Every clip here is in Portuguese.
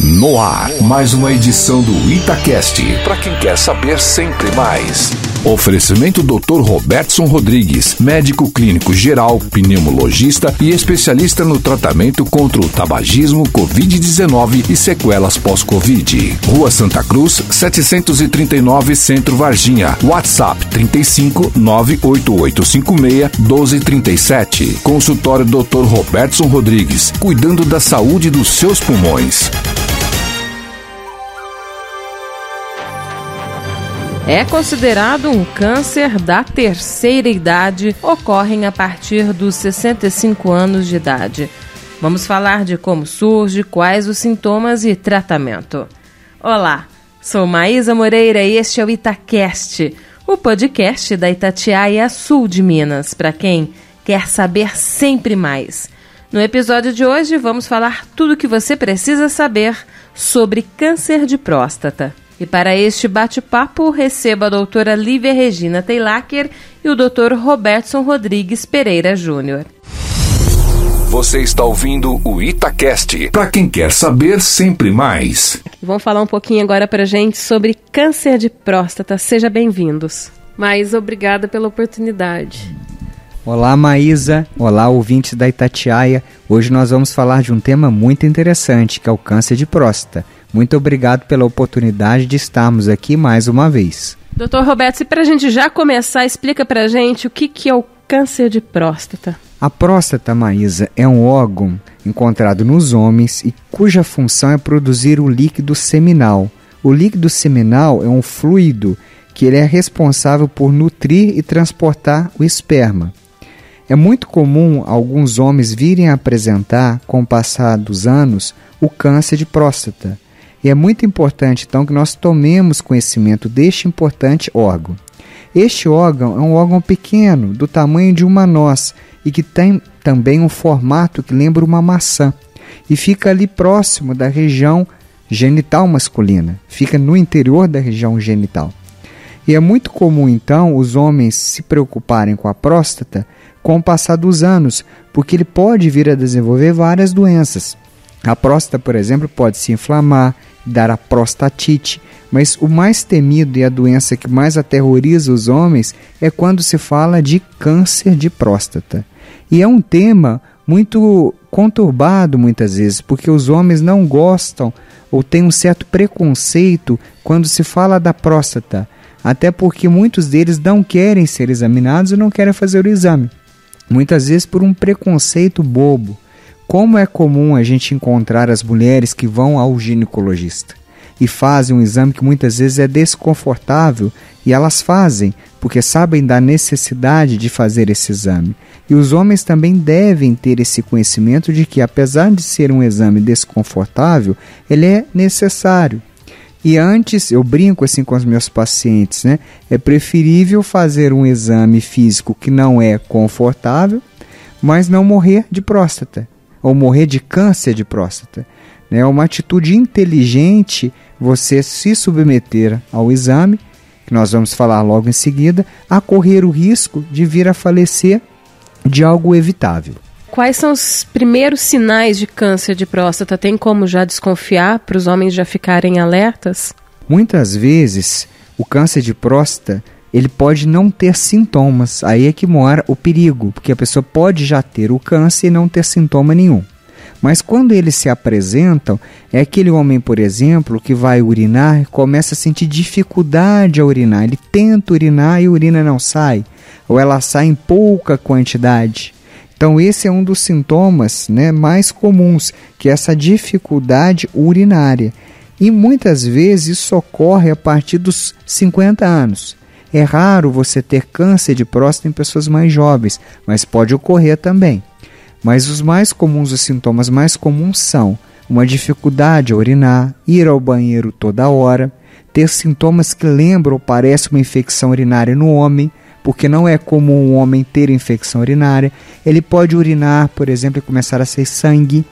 No ar, mais uma edição do Itacast. Para quem quer saber sempre mais. Oferecimento Dr. Robertson Rodrigues, médico clínico geral, pneumologista e especialista no tratamento contra o tabagismo, Covid-19 e sequelas pós-Covid. Rua Santa Cruz, 739 Centro Varginha. WhatsApp 35 98856 1237. Consultório Dr. Robertson Rodrigues, cuidando da saúde dos seus pulmões. É considerado um câncer da terceira idade, ocorrem a partir dos 65 anos de idade. Vamos falar de como surge, quais os sintomas e tratamento. Olá, sou Maísa Moreira e este é o Itacast, o podcast da Itatiaia Sul de Minas, para quem quer saber sempre mais. No episódio de hoje vamos falar tudo o que você precisa saber sobre câncer de próstata. E para este bate-papo, receba a doutora Lívia Regina Teilacher e o doutor Robertson Rodrigues Pereira Júnior. Você está ouvindo o Itacast. Para quem quer saber sempre mais. Vamos falar um pouquinho agora para gente sobre câncer de próstata. Seja bem-vindos. Mais obrigada pela oportunidade. Olá, Maísa. Olá, ouvintes da Itatiaia. Hoje nós vamos falar de um tema muito interessante, que é o câncer de próstata. Muito obrigado pela oportunidade de estarmos aqui mais uma vez. Doutor Roberto, e para a gente já começar, explica para a gente o que, que é o câncer de próstata. A próstata, Maísa, é um órgão encontrado nos homens e cuja função é produzir o líquido seminal. O líquido seminal é um fluido que ele é responsável por nutrir e transportar o esperma. É muito comum alguns homens virem a apresentar, com o passar dos anos, o câncer de próstata. E é muito importante, então, que nós tomemos conhecimento deste importante órgão. Este órgão é um órgão pequeno, do tamanho de uma noz, e que tem também um formato que lembra uma maçã, e fica ali próximo da região genital masculina, fica no interior da região genital. E é muito comum, então, os homens se preocuparem com a próstata com o passar dos anos, porque ele pode vir a desenvolver várias doenças. A próstata, por exemplo, pode se inflamar, dar a prostatite, mas o mais temido e a doença que mais aterroriza os homens é quando se fala de câncer de próstata. E é um tema muito conturbado muitas vezes, porque os homens não gostam ou têm um certo preconceito quando se fala da próstata, até porque muitos deles não querem ser examinados e não querem fazer o exame. Muitas vezes por um preconceito bobo. Como é comum a gente encontrar as mulheres que vão ao ginecologista e fazem um exame que muitas vezes é desconfortável e elas fazem porque sabem da necessidade de fazer esse exame. E os homens também devem ter esse conhecimento de que, apesar de ser um exame desconfortável, ele é necessário. E antes, eu brinco assim com os meus pacientes, né? É preferível fazer um exame físico que não é confortável, mas não morrer de próstata ou morrer de câncer de próstata. É uma atitude inteligente você se submeter ao exame, que nós vamos falar logo em seguida, a correr o risco de vir a falecer de algo evitável. Quais são os primeiros sinais de câncer de próstata? Tem como já desconfiar para os homens já ficarem alertas? Muitas vezes, o câncer de próstata ele pode não ter sintomas. Aí é que mora o perigo, porque a pessoa pode já ter o câncer e não ter sintoma nenhum. Mas quando eles se apresentam, é aquele homem, por exemplo, que vai urinar começa a sentir dificuldade a urinar. Ele tenta urinar e a urina não sai, ou ela sai em pouca quantidade. Então, esse é um dos sintomas né, mais comuns, que é essa dificuldade urinária. E muitas vezes isso ocorre a partir dos 50 anos. É raro você ter câncer de próstata em pessoas mais jovens, mas pode ocorrer também. Mas os mais comuns, os sintomas mais comuns são uma dificuldade a urinar, ir ao banheiro toda hora, ter sintomas que lembram ou parecem uma infecção urinária no homem, porque não é comum um homem ter infecção urinária. Ele pode urinar, por exemplo, e começar a ser sangue,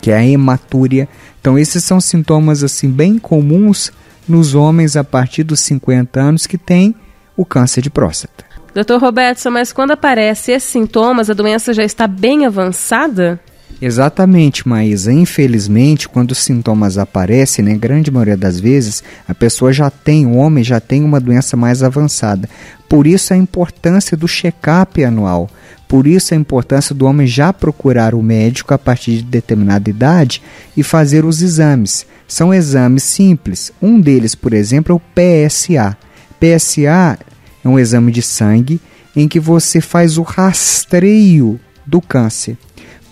que é a hematúria. Então esses são sintomas assim bem comuns nos homens a partir dos 50 anos que têm o câncer de próstata. Doutor Robertson, mas quando aparecem esses sintomas, a doença já está bem avançada? Exatamente, Maísa. Infelizmente, quando os sintomas aparecem, né, grande maioria das vezes, a pessoa já tem, o homem já tem uma doença mais avançada. Por isso a importância do check-up anual. Por isso a importância do homem já procurar o médico a partir de determinada idade e fazer os exames. São exames simples. Um deles, por exemplo, é o PSA. PSA é um exame de sangue em que você faz o rastreio do câncer.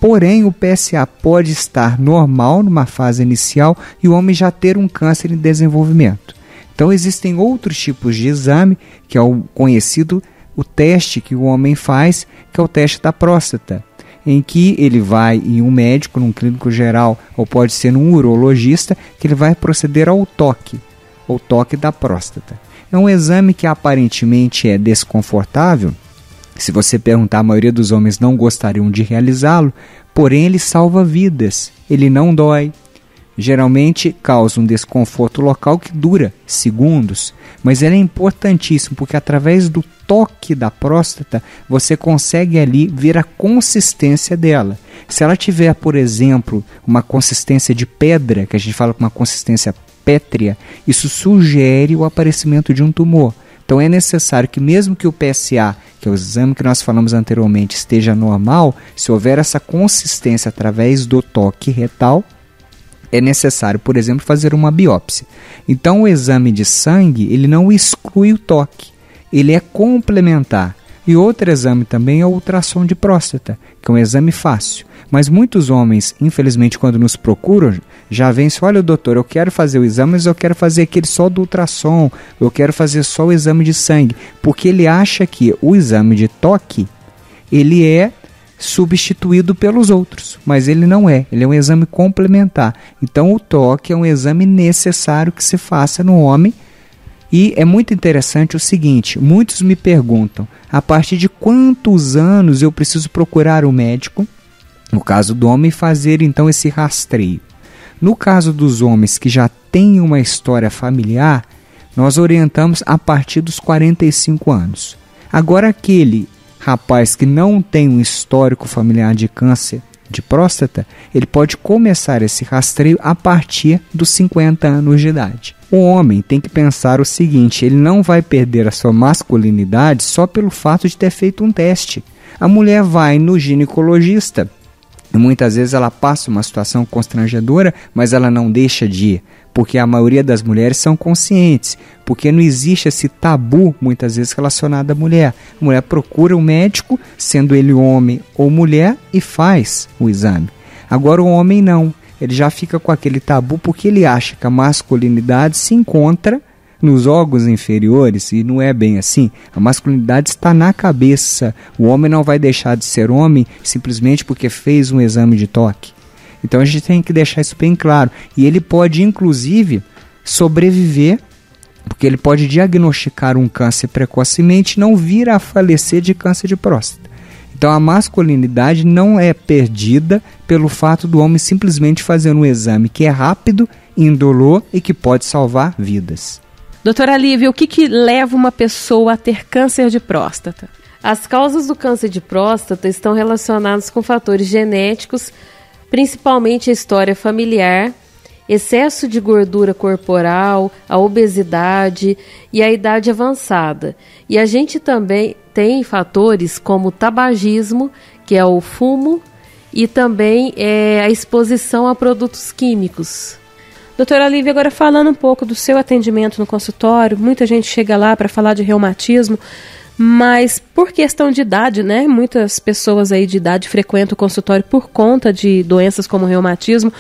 Porém, o PSA pode estar normal numa fase inicial e o homem já ter um câncer em desenvolvimento. Então, existem outros tipos de exame, que é o conhecido o teste que o homem faz, que é o teste da próstata, em que ele vai em um médico, num clínico geral, ou pode ser num urologista, que ele vai proceder ao toque, o toque da próstata. É um exame que aparentemente é desconfortável. Se você perguntar, a maioria dos homens não gostariam de realizá-lo, porém ele salva vidas. Ele não dói. Geralmente causa um desconforto local que dura segundos, mas ele é importantíssimo porque através do toque da próstata você consegue ali ver a consistência dela. Se ela tiver, por exemplo, uma consistência de pedra, que a gente fala com uma consistência pétrea, isso sugere o aparecimento de um tumor. Então é necessário que, mesmo que o PSA, que é o exame que nós falamos anteriormente, esteja normal, se houver essa consistência através do toque retal, é necessário, por exemplo, fazer uma biópsia. Então o exame de sangue, ele não exclui o toque, ele é complementar. E outro exame também é o ultrassom de próstata, que é um exame fácil. Mas muitos homens, infelizmente, quando nos procuram, já assim, olha doutor, eu quero fazer o exame, mas eu quero fazer aquele só do ultrassom, eu quero fazer só o exame de sangue, porque ele acha que o exame de toque, ele é substituído pelos outros, mas ele não é, ele é um exame complementar. Então o toque é um exame necessário que se faça no homem. E é muito interessante o seguinte: muitos me perguntam a partir de quantos anos eu preciso procurar o médico, no caso do homem, fazer então esse rastreio. No caso dos homens que já têm uma história familiar, nós orientamos a partir dos 45 anos. Agora, aquele rapaz que não tem um histórico familiar de câncer de próstata, ele pode começar esse rastreio a partir dos 50 anos de idade. O homem tem que pensar o seguinte: ele não vai perder a sua masculinidade só pelo fato de ter feito um teste. A mulher vai no ginecologista. Muitas vezes ela passa uma situação constrangedora, mas ela não deixa de ir, porque a maioria das mulheres são conscientes, porque não existe esse tabu muitas vezes relacionado à mulher. A mulher procura o um médico, sendo ele homem ou mulher, e faz o exame. Agora o homem não ele já fica com aquele tabu porque ele acha que a masculinidade se encontra nos órgãos inferiores e não é bem assim. A masculinidade está na cabeça. O homem não vai deixar de ser homem simplesmente porque fez um exame de toque. Então a gente tem que deixar isso bem claro. E ele pode, inclusive, sobreviver, porque ele pode diagnosticar um câncer precocemente e não vir a falecer de câncer de próstata. Então a masculinidade não é perdida pelo fato do homem simplesmente fazer um exame que é rápido, indolor e que pode salvar vidas. Doutora Lívia, o que, que leva uma pessoa a ter câncer de próstata? As causas do câncer de próstata estão relacionadas com fatores genéticos, principalmente a história familiar, excesso de gordura corporal, a obesidade e a idade avançada. E a gente também tem fatores como tabagismo, que é o fumo, e também é, a exposição a produtos químicos. Doutora Lívia, agora falando um pouco do seu atendimento no consultório, muita gente chega lá para falar de reumatismo, mas por questão de idade, né? Muitas pessoas aí de idade frequentam o consultório por conta de doenças como reumatismo.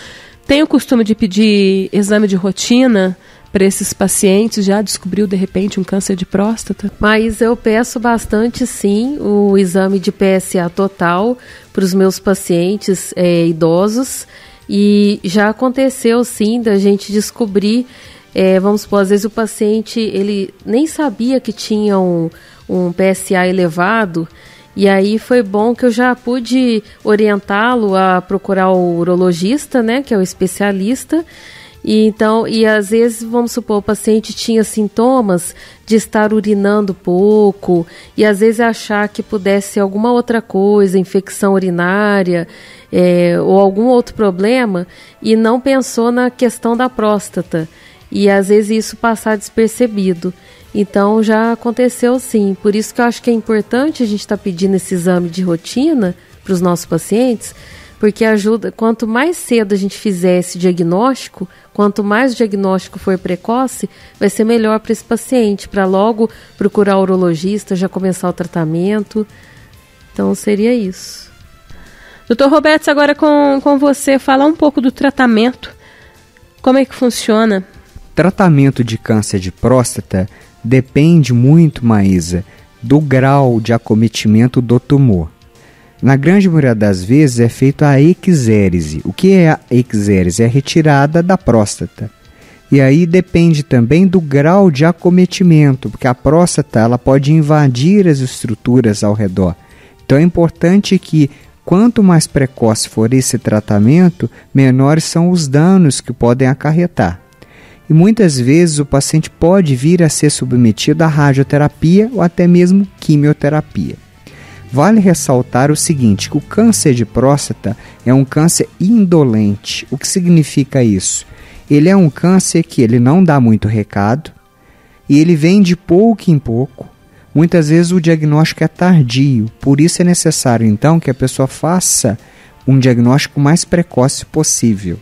Tem o costume de pedir exame de rotina para esses pacientes? Já descobriu de repente um câncer de próstata? Mas eu peço bastante sim o exame de PSA total para os meus pacientes é, idosos e já aconteceu sim da gente descobrir, é, vamos supor, às vezes o paciente ele nem sabia que tinha um, um PSA elevado e aí foi bom que eu já pude orientá-lo a procurar o urologista, né, que é o especialista, E então, e às vezes, vamos supor, o paciente tinha sintomas de estar urinando pouco, e às vezes achar que pudesse ser alguma outra coisa, infecção urinária, é, ou algum outro problema, e não pensou na questão da próstata. E às vezes isso passar despercebido. Então já aconteceu sim. Por isso que eu acho que é importante a gente estar tá pedindo esse exame de rotina para os nossos pacientes, porque ajuda, quanto mais cedo a gente fizer esse diagnóstico, quanto mais o diagnóstico for precoce, vai ser melhor para esse paciente, para logo procurar o urologista, já começar o tratamento. Então seria isso. Doutor Roberto, agora com, com você, falar um pouco do tratamento. Como é que funciona? Tratamento de câncer de próstata depende muito, Maísa, do grau de acometimento do tumor. Na grande maioria das vezes é feito a exérese. O que é a exérese? É a retirada da próstata. E aí depende também do grau de acometimento, porque a próstata ela pode invadir as estruturas ao redor. Então é importante que quanto mais precoce for esse tratamento, menores são os danos que podem acarretar. E muitas vezes o paciente pode vir a ser submetido à radioterapia ou até mesmo quimioterapia. Vale ressaltar o seguinte, o câncer de próstata é um câncer indolente. O que significa isso? Ele é um câncer que ele não dá muito recado e ele vem de pouco em pouco. Muitas vezes o diagnóstico é tardio, por isso é necessário então que a pessoa faça um diagnóstico mais precoce possível,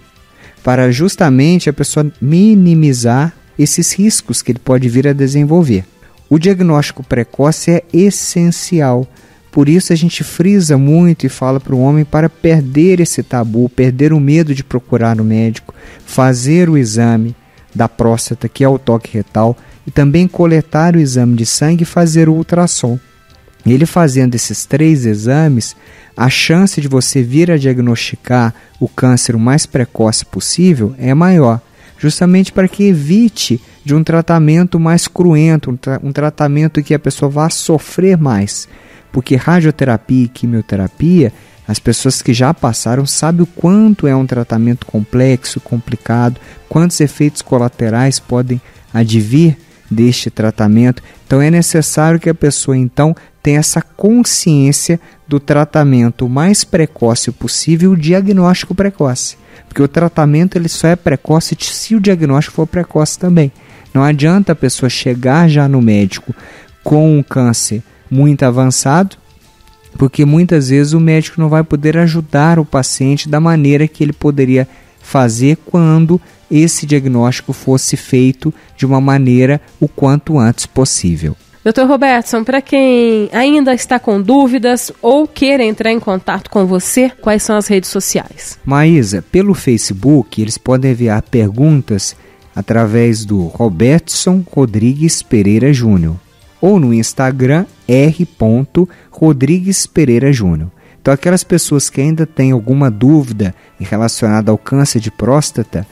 para justamente a pessoa minimizar esses riscos que ele pode vir a desenvolver. O diagnóstico precoce é essencial por isso a gente frisa muito e fala para o homem para perder esse tabu, perder o medo de procurar o médico, fazer o exame da próstata, que é o toque retal, e também coletar o exame de sangue e fazer o ultrassom. Ele fazendo esses três exames, a chance de você vir a diagnosticar o câncer o mais precoce possível é maior, justamente para que evite de um tratamento mais cruento, um, tra um tratamento que a pessoa vá sofrer mais. Porque radioterapia e quimioterapia, as pessoas que já passaram sabem o quanto é um tratamento complexo, complicado, quantos efeitos colaterais podem advir deste tratamento. Então é necessário que a pessoa então tenha essa consciência do tratamento mais precoce possível, o diagnóstico precoce. Porque o tratamento ele só é precoce se o diagnóstico for precoce também. Não adianta a pessoa chegar já no médico com um câncer muito avançado, porque muitas vezes o médico não vai poder ajudar o paciente da maneira que ele poderia fazer quando esse diagnóstico fosse feito de uma maneira o quanto antes possível. Doutor Robertson, para quem ainda está com dúvidas ou queira entrar em contato com você, quais são as redes sociais? Maísa, pelo Facebook eles podem enviar perguntas através do Robertson Rodrigues Pereira Júnior ou no Instagram R. Rodrigues Pereira Júnior. Então, aquelas pessoas que ainda têm alguma dúvida relacionada ao câncer de próstata,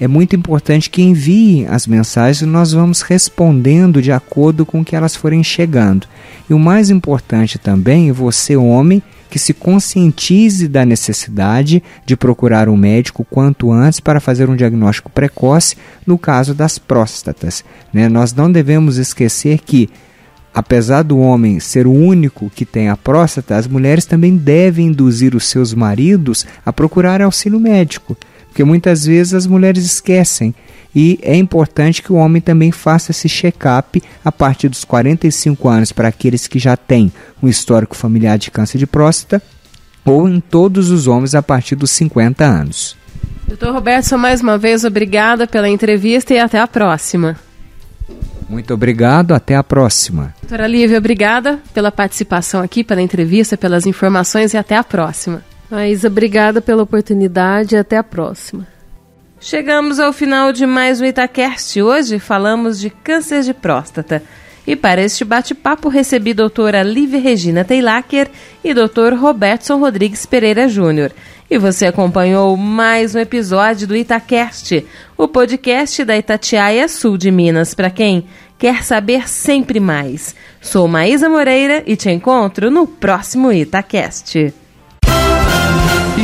é muito importante que enviem as mensagens e nós vamos respondendo de acordo com que elas forem chegando. E o mais importante também você, homem, que se conscientize da necessidade de procurar um médico quanto antes para fazer um diagnóstico precoce no caso das próstatas. Né? Nós não devemos esquecer que Apesar do homem ser o único que tem a próstata, as mulheres também devem induzir os seus maridos a procurar auxílio médico, porque muitas vezes as mulheres esquecem. E é importante que o homem também faça esse check-up a partir dos 45 anos para aqueles que já têm um histórico familiar de câncer de próstata, ou em todos os homens a partir dos 50 anos. Doutor Roberto, mais uma vez obrigada pela entrevista e até a próxima. Muito obrigado, até a próxima. Doutora Lívia, obrigada pela participação aqui, pela entrevista, pelas informações e até a próxima. Maísa, obrigada pela oportunidade e até a próxima. Chegamos ao final de mais um Itacast. Hoje falamos de câncer de próstata. E para este bate-papo recebi doutora Lívia Regina Teilacher e doutor Robertson Rodrigues Pereira Júnior. E você acompanhou mais um episódio do Itacast, o podcast da Itatiaia Sul de Minas, para quem quer saber sempre mais. Sou Maísa Moreira e te encontro no próximo Itacast.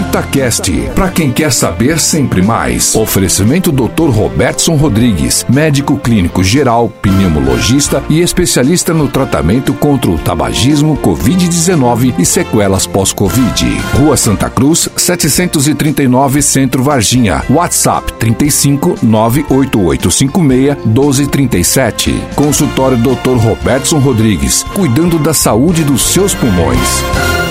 Itacast, para quem quer saber sempre mais. Oferecimento Dr. Robertson Rodrigues, médico clínico geral, pneumologista e especialista no tratamento contra o tabagismo, Covid-19 e sequelas pós-Covid. Rua Santa Cruz, 739 Centro Varginha. WhatsApp 35 98856 1237. Consultório Dr. Robertson Rodrigues, cuidando da saúde dos seus pulmões.